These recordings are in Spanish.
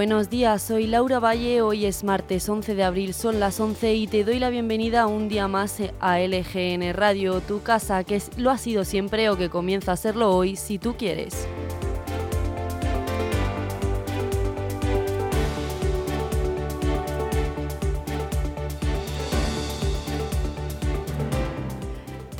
Buenos días, soy Laura Valle, hoy es martes 11 de abril, son las 11 y te doy la bienvenida un día más a LGN Radio, tu casa, que lo ha sido siempre o que comienza a serlo hoy si tú quieres.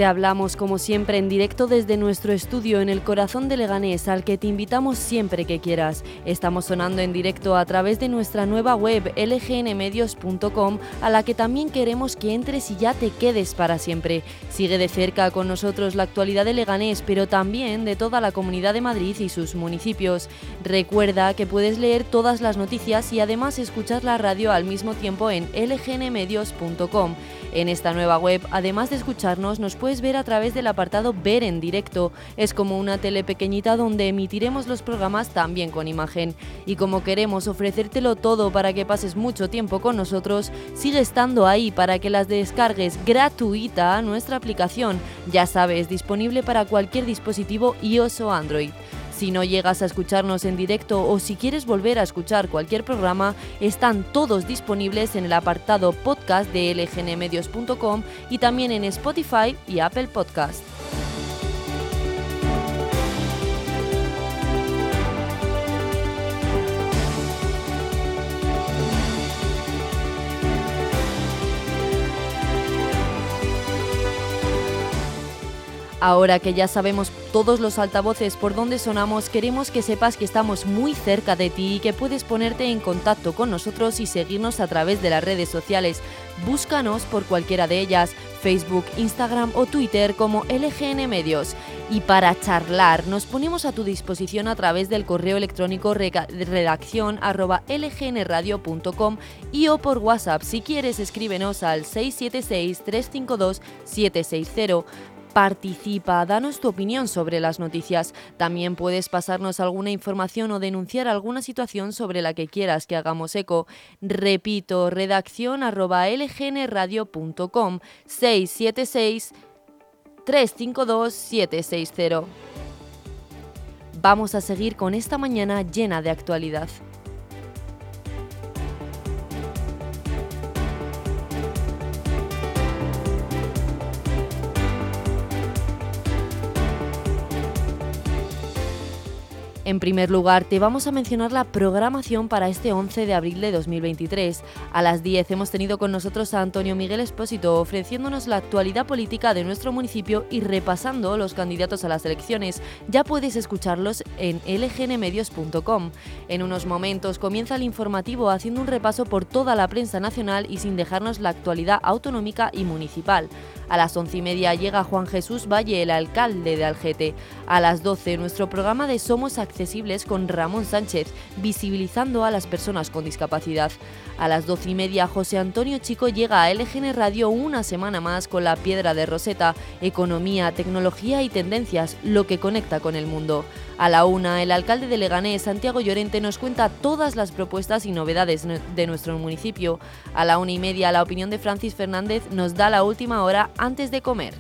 Te hablamos como siempre en directo desde nuestro estudio en el corazón de Leganés, al que te invitamos siempre que quieras. Estamos sonando en directo a través de nuestra nueva web lgnmedios.com, a la que también queremos que entres y ya te quedes para siempre. Sigue de cerca con nosotros la actualidad de Leganés, pero también de toda la comunidad de Madrid y sus municipios. Recuerda que puedes leer todas las noticias y además escuchar la radio al mismo tiempo en lgnmedios.com. En esta nueva web, además de escucharnos, nos puedes ver a través del apartado Ver en directo. Es como una tele pequeñita donde emitiremos los programas también con imagen. Y como queremos ofrecértelo todo para que pases mucho tiempo con nosotros, sigue estando ahí para que las descargues gratuita a nuestra aplicación. Ya sabes, disponible para cualquier dispositivo iOS o Android. Si no llegas a escucharnos en directo o si quieres volver a escuchar cualquier programa, están todos disponibles en el apartado podcast de lgnmedios.com y también en Spotify y Apple Podcast. Ahora que ya sabemos todos los altavoces por donde sonamos, queremos que sepas que estamos muy cerca de ti y que puedes ponerte en contacto con nosotros y seguirnos a través de las redes sociales. Búscanos por cualquiera de ellas, Facebook, Instagram o Twitter como LGN Medios. Y para charlar, nos ponemos a tu disposición a través del correo electrónico redacción y o por WhatsApp. Si quieres, escríbenos al 676 352 760. Participa, danos tu opinión sobre las noticias. También puedes pasarnos alguna información o denunciar alguna situación sobre la que quieras que hagamos eco. Repito, redacción arroba lgnradio.com 676 352 760. Vamos a seguir con esta mañana llena de actualidad. En primer lugar, te vamos a mencionar la programación para este 11 de abril de 2023. A las 10 hemos tenido con nosotros a Antonio Miguel Espósito ofreciéndonos la actualidad política de nuestro municipio y repasando los candidatos a las elecciones. Ya puedes escucharlos en lgnmedios.com. En unos momentos comienza el informativo haciendo un repaso por toda la prensa nacional y sin dejarnos la actualidad autonómica y municipal. A las once y media llega Juan Jesús Valle, el alcalde de Algete. A las 12, nuestro programa de Somos Accesibles con Ramón Sánchez, visibilizando a las personas con discapacidad. A las doce y media, José Antonio Chico llega a LGN Radio una semana más con la piedra de Roseta, economía, tecnología y tendencias, lo que conecta con el mundo. A la una, el alcalde de Leganés, Santiago Llorente, nos cuenta todas las propuestas y novedades de nuestro municipio. A la una y media, la opinión de Francis Fernández nos da la última hora antes de comer.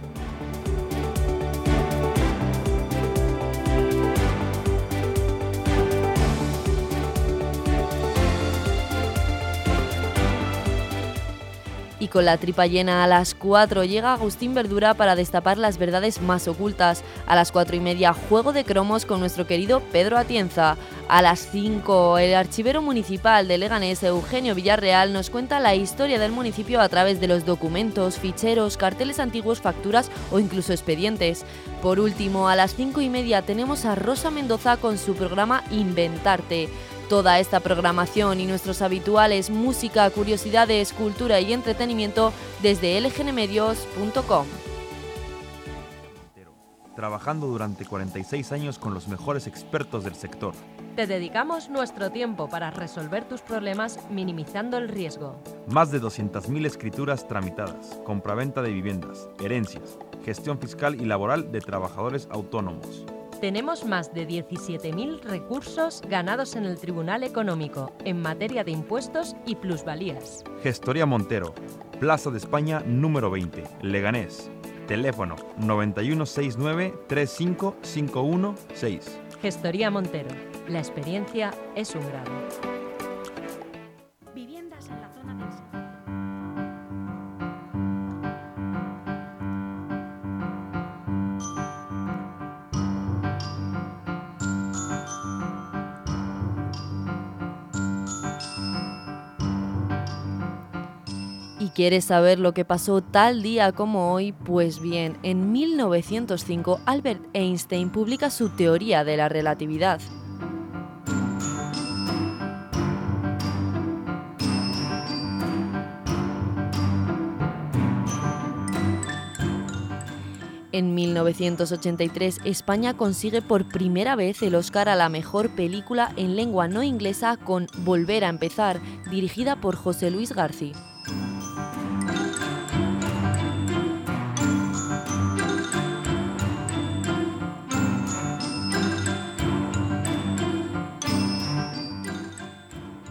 Con la tripa llena a las 4 llega Agustín Verdura para destapar las verdades más ocultas. A las 4 y media, juego de cromos con nuestro querido Pedro Atienza. A las 5, el archivero municipal de Leganés, Eugenio Villarreal, nos cuenta la historia del municipio a través de los documentos, ficheros, carteles antiguos, facturas o incluso expedientes. Por último, a las 5 y media tenemos a Rosa Mendoza con su programa Inventarte. Toda esta programación y nuestros habituales música, curiosidades, cultura y entretenimiento desde lgnmedios.com. Trabajando durante 46 años con los mejores expertos del sector. Te dedicamos nuestro tiempo para resolver tus problemas minimizando el riesgo. Más de 200.000 escrituras tramitadas, compraventa de viviendas, herencias, gestión fiscal y laboral de trabajadores autónomos tenemos más de 17.000 recursos ganados en el Tribunal Económico en materia de impuestos y plusvalías. Gestoría Montero, Plaza de España número 20, Leganés. Teléfono 9169-35516. Gestoría Montero. La experiencia es un grado. ¿Y quieres saber lo que pasó tal día como hoy? Pues bien, en 1905 Albert Einstein publica su teoría de la relatividad. En 1983, España consigue por primera vez el Oscar a la mejor película en lengua no inglesa con Volver a empezar, dirigida por José Luis García.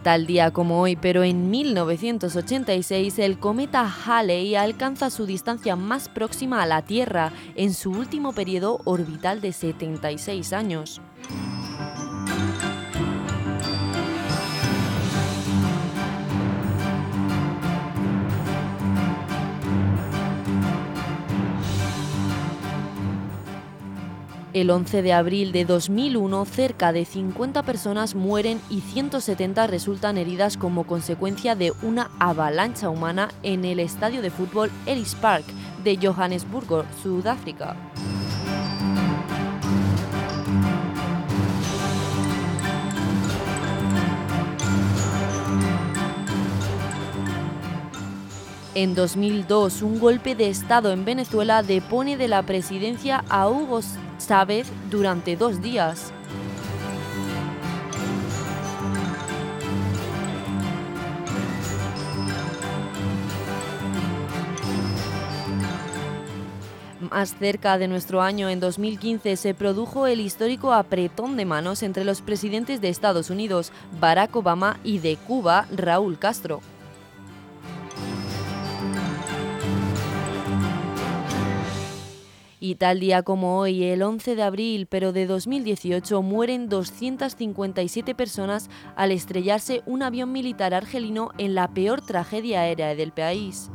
Tal día como hoy, pero en 1986, el cometa Halley alcanza su distancia más próxima a la Tierra en su último periodo orbital de 76 años. El 11 de abril de 2001, cerca de 50 personas mueren y 170 resultan heridas como consecuencia de una avalancha humana en el estadio de fútbol Ellis Park de Johannesburgo, Sudáfrica. En 2002, un golpe de Estado en Venezuela depone de la presidencia a Hugo Chávez durante dos días. Más cerca de nuestro año, en 2015, se produjo el histórico apretón de manos entre los presidentes de Estados Unidos, Barack Obama, y de Cuba, Raúl Castro. Y tal día como hoy, el 11 de abril, pero de 2018, mueren 257 personas al estrellarse un avión militar argelino en la peor tragedia aérea del país.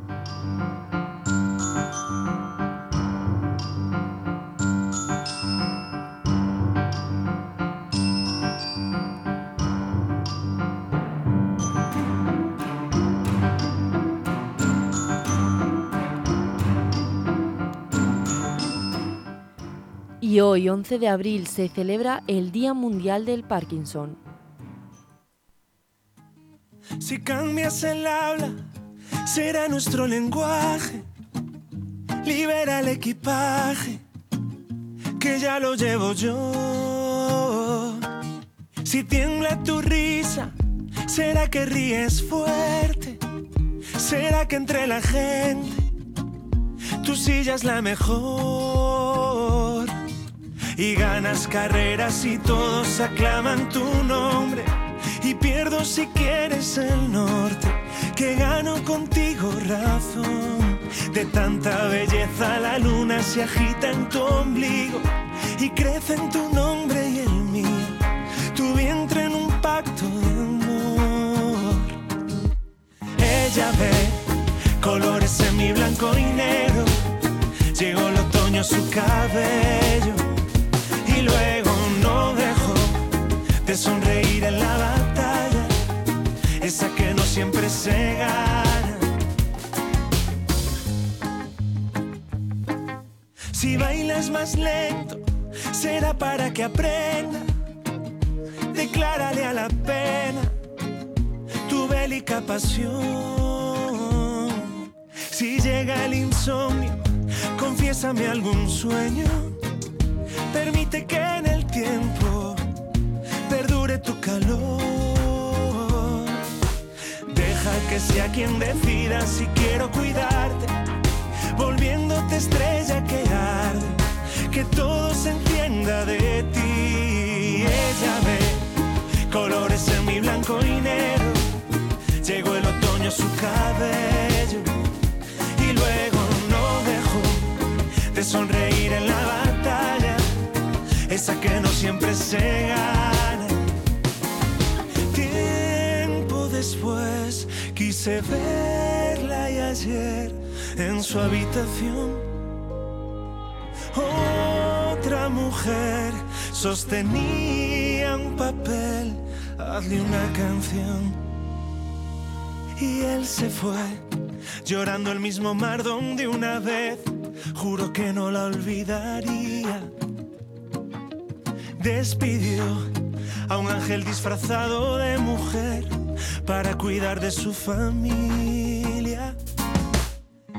Y hoy, 11 de abril, se celebra el Día Mundial del Parkinson. Si cambias el habla, será nuestro lenguaje. Libera el equipaje, que ya lo llevo yo. Si tiembla tu risa, será que ríes fuerte. Será que entre la gente tu silla es la mejor y ganas carreras y todos aclaman tu nombre. Y pierdo si quieres el norte que gano contigo razón. De tanta belleza la luna se agita en tu ombligo y crece en tu nombre y el mío tu vientre en un pacto de amor. Ella ve colores en mi blanco y negro llegó el otoño a su cabello luego no dejó de sonreír en la batalla, esa que no siempre se gana. Si bailas más lento, será para que aprenda. Declárale a la pena tu bélica pasión. Si llega el insomnio, confiésame algún sueño Que en el tiempo perdure tu calor. Deja que sea quien decida si quiero cuidarte, volviéndote estrella que arde, que todo se entienda de ti. Ella ve colores en mi blanco y negro. Llegó el otoño a su cabello y luego no dejó de sonreír esa que no siempre se gana. Tiempo después quise verla y ayer en su habitación. Otra mujer sostenía un papel, hazle una canción. Y él se fue llorando el mismo mar donde una vez juro que no la olvidaría. Despidió a un ángel disfrazado de mujer para cuidar de su familia.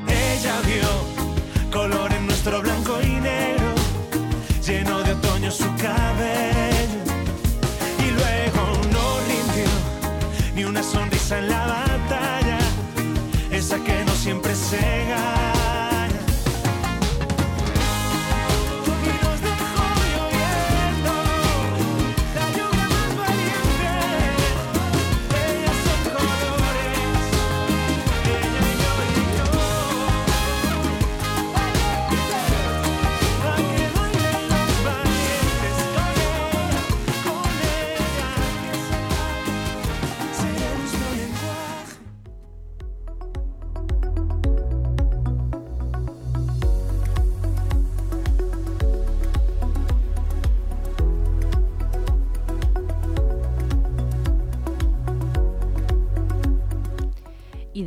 Ella vio color en nuestro blanco y negro, lleno de otoño su cabello. Y luego no rindió ni una sonrisa en la batalla, esa que no siempre se gana.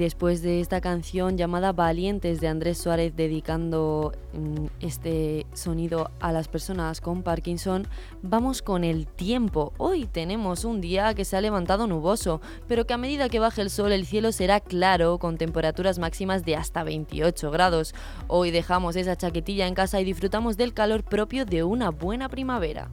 Después de esta canción llamada Valientes de Andrés Suárez dedicando mm, este sonido a las personas con Parkinson, vamos con el tiempo. Hoy tenemos un día que se ha levantado nuboso, pero que a medida que baje el sol el cielo será claro con temperaturas máximas de hasta 28 grados. Hoy dejamos esa chaquetilla en casa y disfrutamos del calor propio de una buena primavera.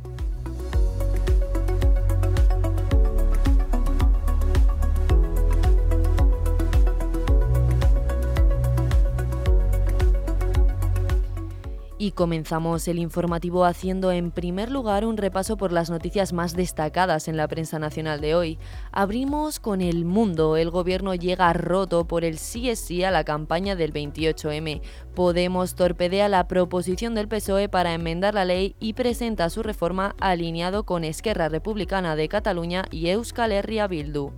Y comenzamos el informativo haciendo en primer lugar un repaso por las noticias más destacadas en la prensa nacional de hoy. Abrimos con El Mundo. El gobierno llega roto por el sí es sí a la campaña del 28M. Podemos torpedea la proposición del PSOE para enmendar la ley y presenta su reforma alineado con Esquerra Republicana de Cataluña y Euskal Herria Bildu.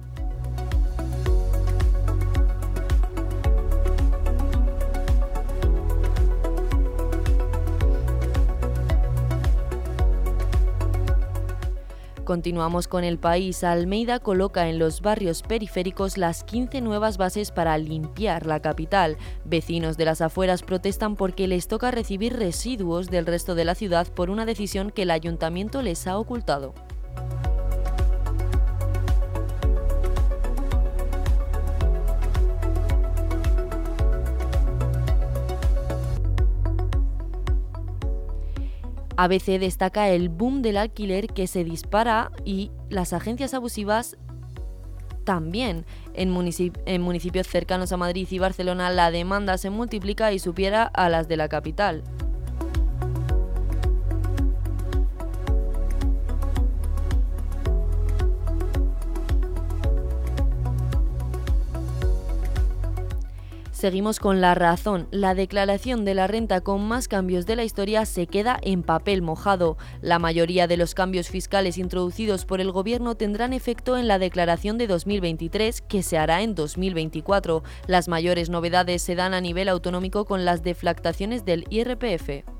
Continuamos con el país. Almeida coloca en los barrios periféricos las 15 nuevas bases para limpiar la capital. Vecinos de las afueras protestan porque les toca recibir residuos del resto de la ciudad por una decisión que el ayuntamiento les ha ocultado. ABC destaca el boom del alquiler que se dispara y las agencias abusivas también. En, en municipios cercanos a Madrid y Barcelona la demanda se multiplica y supiera a las de la capital. Seguimos con la razón. La declaración de la renta con más cambios de la historia se queda en papel mojado. La mayoría de los cambios fiscales introducidos por el Gobierno tendrán efecto en la declaración de 2023, que se hará en 2024. Las mayores novedades se dan a nivel autonómico con las deflactaciones del IRPF.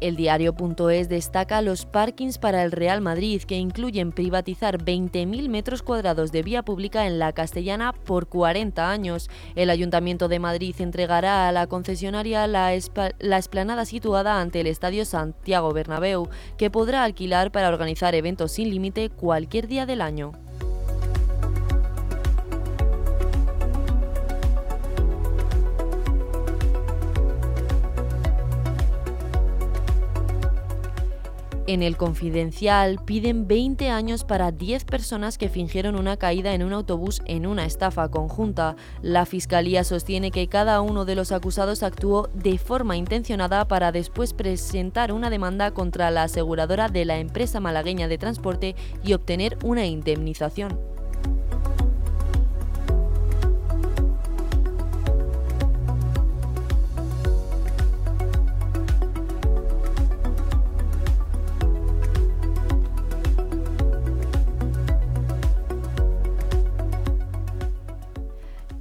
El diario.es destaca los parkings para el Real Madrid, que incluyen privatizar 20.000 metros cuadrados de vía pública en la Castellana por 40 años. El Ayuntamiento de Madrid entregará a la concesionaria la, la esplanada situada ante el Estadio Santiago Bernabéu, que podrá alquilar para organizar eventos sin límite cualquier día del año. En el Confidencial piden 20 años para 10 personas que fingieron una caída en un autobús en una estafa conjunta. La Fiscalía sostiene que cada uno de los acusados actuó de forma intencionada para después presentar una demanda contra la aseguradora de la empresa malagueña de transporte y obtener una indemnización.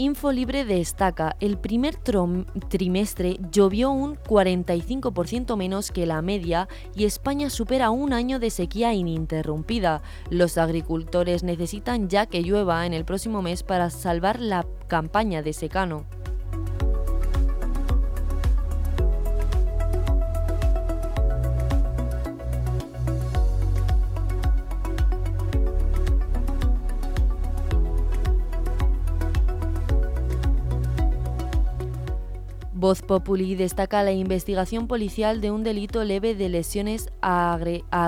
Infolibre destaca, el primer trimestre llovió un 45% menos que la media y España supera un año de sequía ininterrumpida. Los agricultores necesitan ya que llueva en el próximo mes para salvar la campaña de secano. Voz Populi destaca la investigación policial de un delito leve de lesiones a,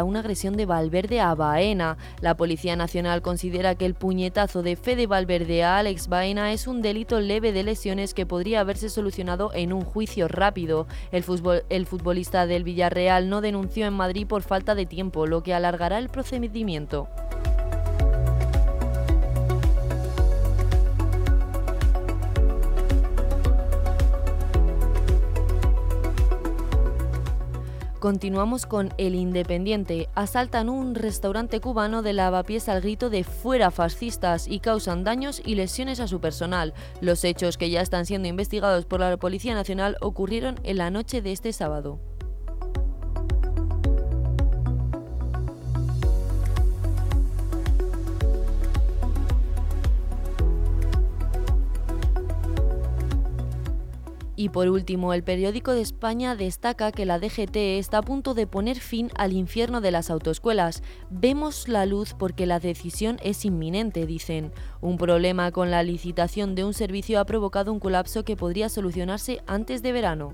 una agresión de Valverde a Baena. La Policía Nacional considera que el puñetazo de Fede Valverde a Alex Baena es un delito leve de lesiones que podría haberse solucionado en un juicio rápido. El, el futbolista del Villarreal no denunció en Madrid por falta de tiempo, lo que alargará el procedimiento. Continuamos con El Independiente. Asaltan un restaurante cubano de lavapiés al grito de fuera fascistas y causan daños y lesiones a su personal. Los hechos que ya están siendo investigados por la Policía Nacional ocurrieron en la noche de este sábado. Y por último, el periódico de España destaca que la DGT está a punto de poner fin al infierno de las autoescuelas. Vemos la luz porque la decisión es inminente, dicen. Un problema con la licitación de un servicio ha provocado un colapso que podría solucionarse antes de verano.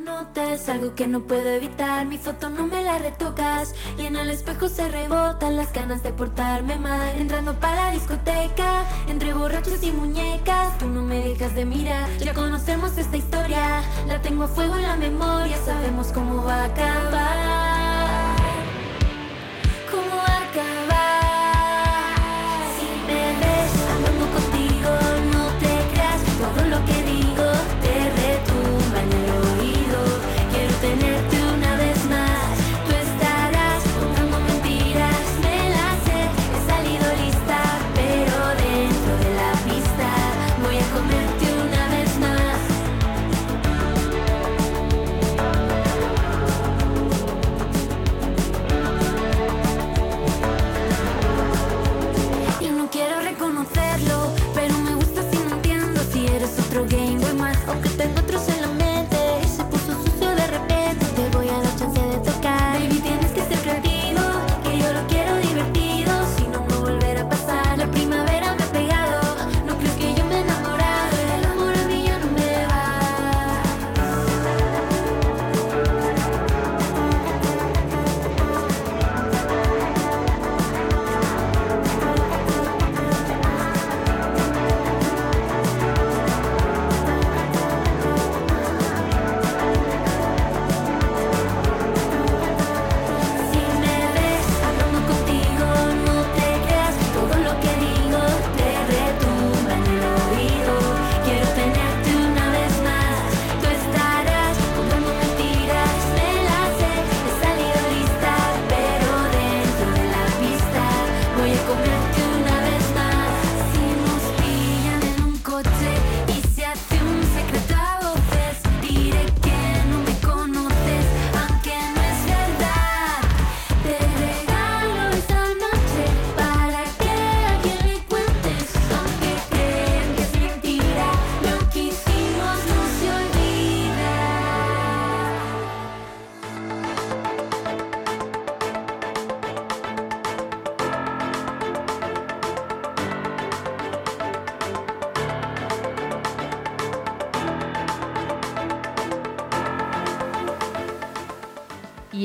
notas, algo que no puedo evitar. Mi foto no me la retocas. Y en el espejo se rebotan las ganas de portarme mal. Entrando para la discoteca, entre borrachos y muñecas. Tú no me dejas de mirar. Ya conocemos esta historia, la tengo a fuego en la memoria. Sabemos cómo va a acabar.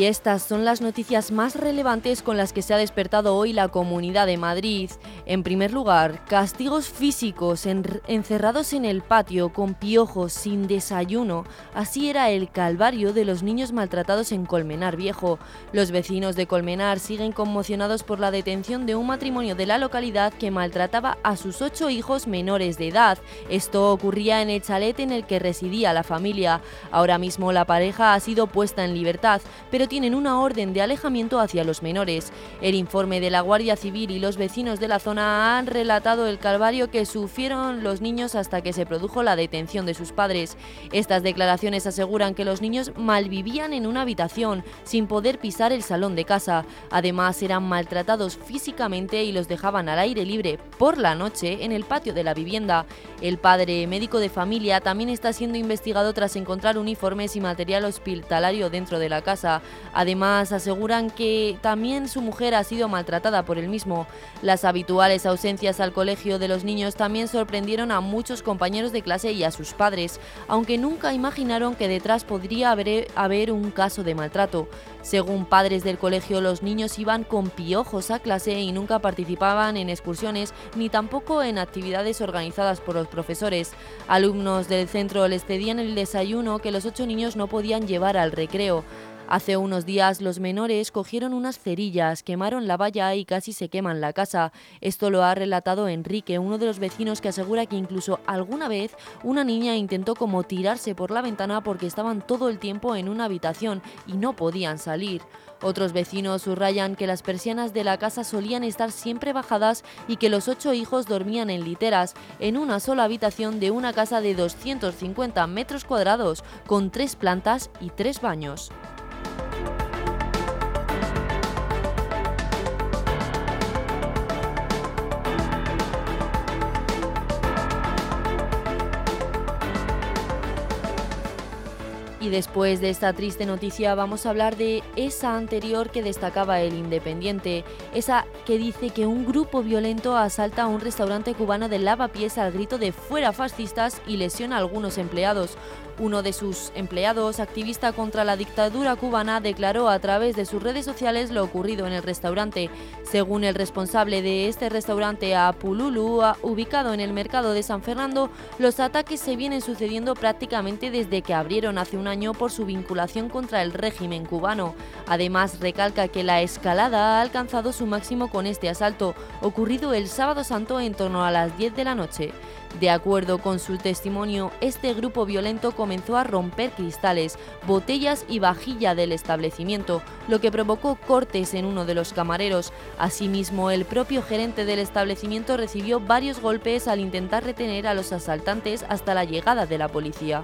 Y estas son las noticias más relevantes con las que se ha despertado hoy la Comunidad de Madrid. En primer lugar, castigos físicos encerrados en el patio con piojos sin desayuno. Así era el calvario de los niños maltratados en Colmenar Viejo. Los vecinos de Colmenar siguen conmocionados por la detención de un matrimonio de la localidad que maltrataba a sus ocho hijos menores de edad. Esto ocurría en el chalet en el que residía la familia. Ahora mismo la pareja ha sido puesta en libertad, pero tienen una orden de alejamiento hacia los menores. El informe de la Guardia Civil y los vecinos de la zona han relatado el calvario que sufrieron los niños hasta que se produjo la detención de sus padres. Estas declaraciones aseguran que los niños malvivían en una habitación, sin poder pisar el salón de casa. Además, eran maltratados físicamente y los dejaban al aire libre por la noche en el patio de la vivienda. El padre, médico de familia, también está siendo investigado tras encontrar uniformes y material hospitalario dentro de la casa. Además, aseguran que también su mujer ha sido maltratada por el mismo. Las habituales ausencias al colegio de los niños también sorprendieron a muchos compañeros de clase y a sus padres, aunque nunca imaginaron que detrás podría haber, un caso de maltrato. Según padres del colegio, los niños iban con piojos a clase y nunca participaban en excursiones ni tampoco en actividades organizadas por los profesores. Alumnos del centro les cedían el desayuno que los ocho niños no podían llevar al recreo. Hace unos días los menores cogieron unas cerillas, quemaron la valla y casi se queman la casa. Esto lo ha relatado Enrique, uno de los vecinos que asegura que incluso alguna vez una niña intentó como tirarse por la ventana porque estaban todo el tiempo en una habitación y no podían salir. Otros vecinos subrayan que las persianas de la casa solían estar siempre bajadas y que los ocho hijos dormían en literas, en una sola habitación de una casa de 250 metros cuadrados, con tres plantas y tres baños. Y después de esta triste noticia vamos a hablar de esa anterior que destacaba el Independiente, esa que dice que un grupo violento asalta a un restaurante cubano de lavapiés al grito de fuera fascistas y lesiona a algunos empleados. Uno de sus empleados, activista contra la dictadura cubana, declaró a través de sus redes sociales lo ocurrido en el restaurante. Según el responsable de este restaurante, Apululu, ubicado en el mercado de San Fernando, los ataques se vienen sucediendo prácticamente desde que abrieron hace un año por su vinculación contra el régimen cubano. Además, recalca que la escalada ha alcanzado su máximo con este asalto, ocurrido el sábado santo en torno a las 10 de la noche. De acuerdo con su testimonio, este grupo violento comenzó a romper cristales, botellas y vajilla del establecimiento, lo que provocó cortes en uno de los camareros. Asimismo, el propio gerente del establecimiento recibió varios golpes al intentar retener a los asaltantes hasta la llegada de la policía.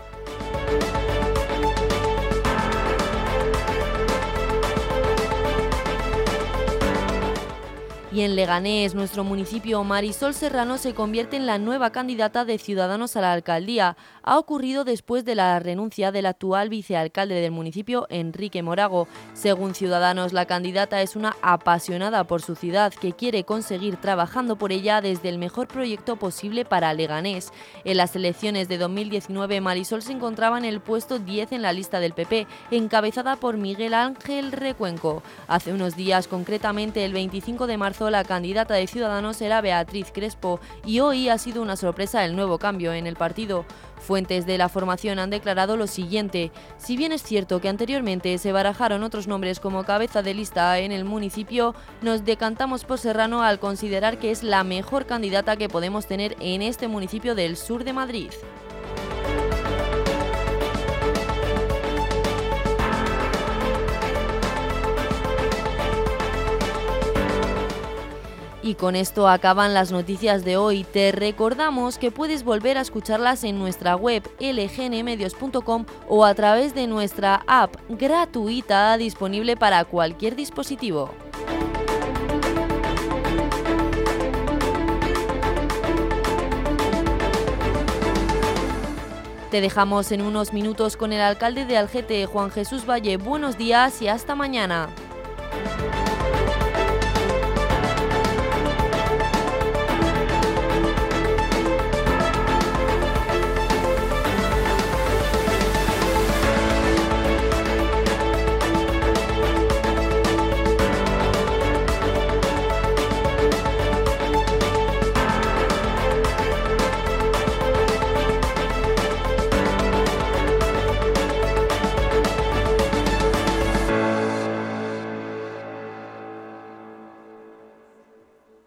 Y en Leganés, nuestro municipio, Marisol Serrano se convierte en la nueva candidata de Ciudadanos a la alcaldía. Ha ocurrido después de la renuncia del actual vicealcalde del municipio, Enrique Morago. Según Ciudadanos, la candidata es una apasionada por su ciudad que quiere conseguir trabajando por ella desde el mejor proyecto posible para Leganés. En las elecciones de 2019, Marisol se encontraba en el puesto 10 en la lista del PP, encabezada por Miguel Ángel Recuenco. Hace unos días, concretamente el 25 de marzo, la candidata de Ciudadanos era Beatriz Crespo y hoy ha sido una sorpresa el nuevo cambio en el partido. Fuentes de la formación han declarado lo siguiente, si bien es cierto que anteriormente se barajaron otros nombres como cabeza de lista en el municipio, nos decantamos por Serrano al considerar que es la mejor candidata que podemos tener en este municipio del sur de Madrid. Y con esto acaban las noticias de hoy. Te recordamos que puedes volver a escucharlas en nuestra web lgnmedios.com o a través de nuestra app gratuita disponible para cualquier dispositivo. Te dejamos en unos minutos con el alcalde de Algete, Juan Jesús Valle. Buenos días y hasta mañana.